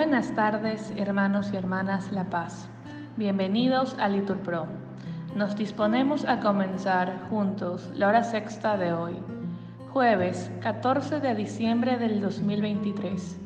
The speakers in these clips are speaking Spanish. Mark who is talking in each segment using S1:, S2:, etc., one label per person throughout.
S1: Buenas tardes, hermanos y hermanas La Paz. Bienvenidos a LiturPro. Nos disponemos a comenzar juntos la hora sexta de hoy, jueves 14 de diciembre del 2023,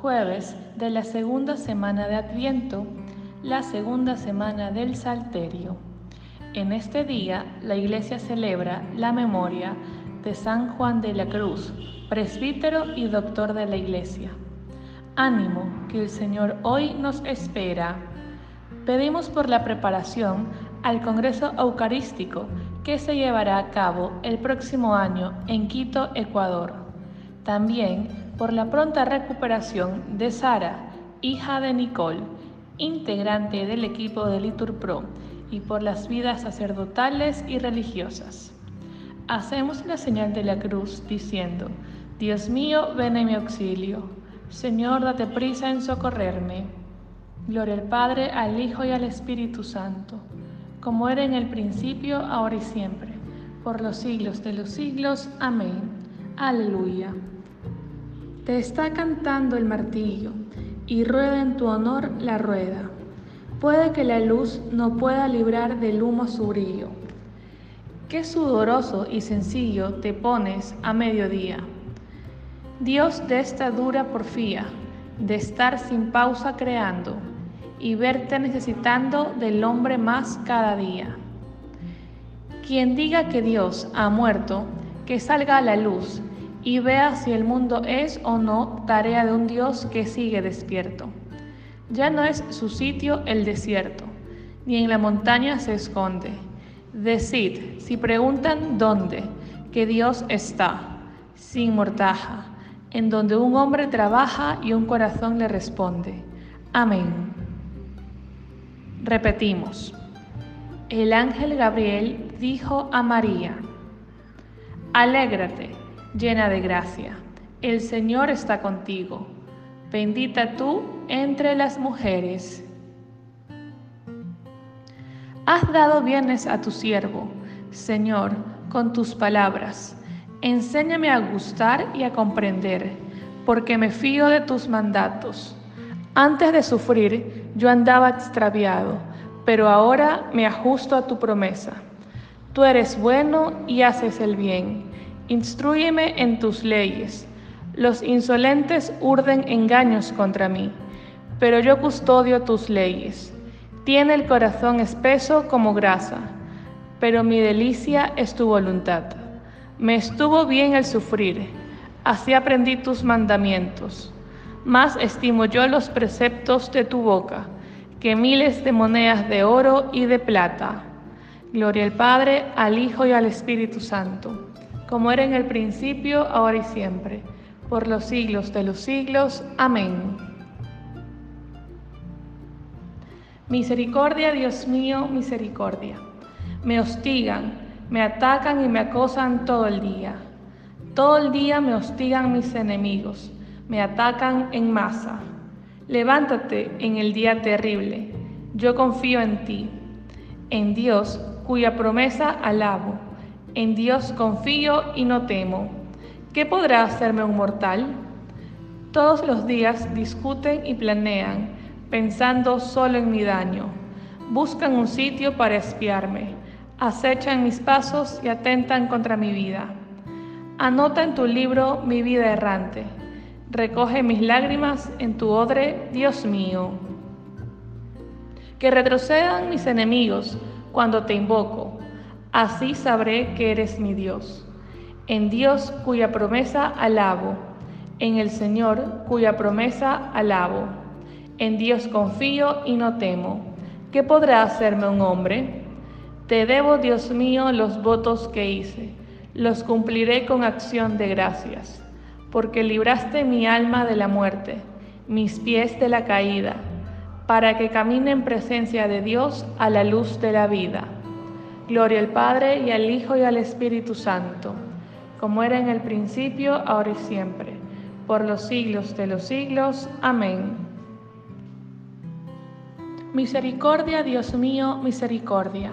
S1: jueves de la segunda semana de Adviento, la segunda semana del Salterio. En este día, la Iglesia celebra la memoria de San Juan de la Cruz, presbítero y doctor de la Iglesia. Ánimo, que el Señor hoy nos espera. Pedimos por la preparación al Congreso Eucarístico que se llevará a cabo el próximo año en Quito, Ecuador. También por la pronta recuperación de Sara, hija de Nicole, integrante del equipo de LiturPro, y por las vidas sacerdotales y religiosas. Hacemos la señal de la cruz diciendo, Dios mío, ven en mi auxilio. Señor, date prisa en socorrerme. Gloria al Padre, al Hijo y al Espíritu Santo, como era en el principio, ahora y siempre, por los siglos de los siglos. Amén. Aleluya. Te está cantando el martillo, y rueda en tu honor la rueda. Puede que la luz no pueda librar del humo su brillo. Qué sudoroso y sencillo te pones a mediodía Dios de esta dura porfía, de estar sin pausa creando y verte necesitando del hombre más cada día. Quien diga que Dios ha muerto, que salga a la luz y vea si el mundo es o no tarea de un Dios que sigue despierto. Ya no es su sitio el desierto, ni en la montaña se esconde. Decid, si preguntan dónde, que Dios está, sin mortaja en donde un hombre trabaja y un corazón le responde. Amén. Repetimos. El ángel Gabriel dijo a María, Alégrate, llena de gracia, el Señor está contigo, bendita tú entre las mujeres. Has dado bienes a tu siervo, Señor, con tus palabras Enséñame a gustar y a comprender, porque me fío de tus mandatos. Antes de sufrir yo andaba extraviado, pero ahora me ajusto a tu promesa. Tú eres bueno y haces el bien. Instrúyeme en tus leyes. Los insolentes urden engaños contra mí, pero yo custodio tus leyes. Tiene el corazón espeso como grasa, pero mi delicia es tu voluntad. Me estuvo bien el sufrir, así aprendí tus mandamientos. Más estimo yo los preceptos de tu boca que miles de monedas de oro y de plata. Gloria al Padre, al Hijo y al Espíritu Santo, como era en el principio, ahora y siempre, por los siglos de los siglos. Amén. Misericordia, Dios mío, misericordia. Me hostigan me atacan y me acosan todo el día. Todo el día me hostigan mis enemigos, me atacan en masa. Levántate en el día terrible. Yo confío en ti, en Dios cuya promesa alabo. En Dios confío y no temo. ¿Qué podrá hacerme un mortal? Todos los días discuten y planean, pensando solo en mi daño. Buscan un sitio para espiarme acechan mis pasos y atentan contra mi vida. Anota en tu libro mi vida errante. Recoge mis lágrimas en tu odre, Dios mío. Que retrocedan mis enemigos cuando te invoco. Así sabré que eres mi Dios. En Dios cuya promesa alabo. En el Señor cuya promesa alabo. En Dios confío y no temo. ¿Qué podrá hacerme un hombre? Te debo, Dios mío, los votos que hice, los cumpliré con acción de gracias, porque libraste mi alma de la muerte, mis pies de la caída, para que camine en presencia de Dios a la luz de la vida. Gloria al Padre y al Hijo y al Espíritu Santo, como era en el principio, ahora y siempre, por los siglos de los siglos. Amén. Misericordia, Dios mío, misericordia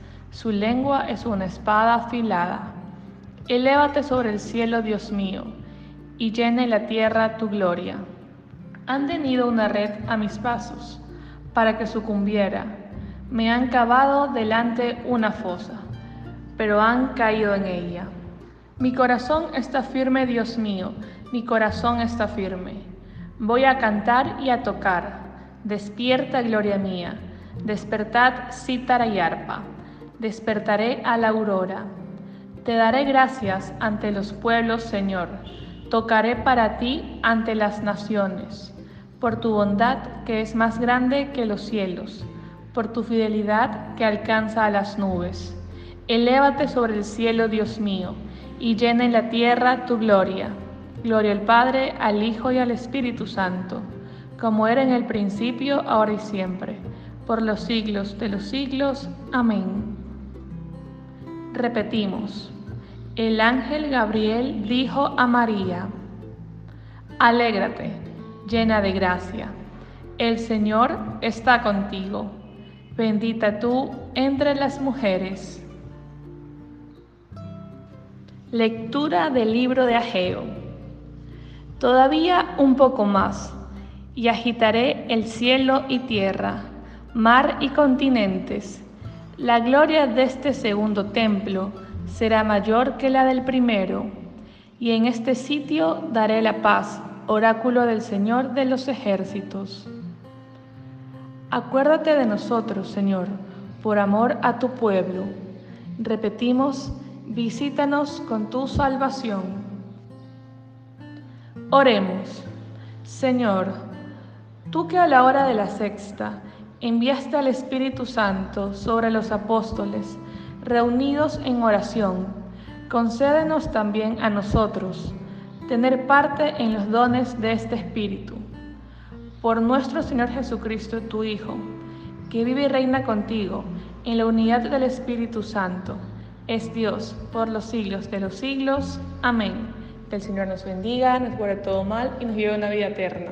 S1: su lengua es una espada afilada. Elévate sobre el cielo, Dios mío, y llene la tierra tu gloria. Han tenido una red a mis pasos, para que sucumbiera. Me han cavado delante una fosa, pero han caído en ella. Mi corazón está firme, Dios mío, mi corazón está firme. Voy a cantar y a tocar. Despierta, gloria mía. Despertad, cítara y arpa. Despertaré a la aurora te daré gracias ante los pueblos, Señor. Tocaré para ti ante las naciones, por tu bondad que es más grande que los cielos, por tu fidelidad que alcanza a las nubes. Elévate sobre el cielo, Dios mío, y llena en la tierra tu gloria. Gloria al Padre, al Hijo y al Espíritu Santo, como era en el principio, ahora y siempre, por los siglos de los siglos. Amén. Repetimos. El ángel Gabriel dijo a María, Alégrate, llena de gracia, el Señor está contigo, bendita tú entre las mujeres. Lectura del libro de Ageo. Todavía un poco más, y agitaré el cielo y tierra, mar y continentes. La gloria de este segundo templo será mayor que la del primero, y en este sitio daré la paz, oráculo del Señor de los ejércitos. Acuérdate de nosotros, Señor, por amor a tu pueblo. Repetimos, visítanos con tu salvación. Oremos, Señor, tú que a la hora de la sexta enviaste al Espíritu Santo sobre los apóstoles, reunidos en oración, concédenos también a nosotros tener parte en los dones de este Espíritu. Por nuestro Señor Jesucristo, tu Hijo, que vive y reina contigo en la unidad del Espíritu Santo, es Dios por los siglos de los siglos. Amén. Que el Señor nos bendiga, nos guarde todo mal y nos lleve a una vida eterna.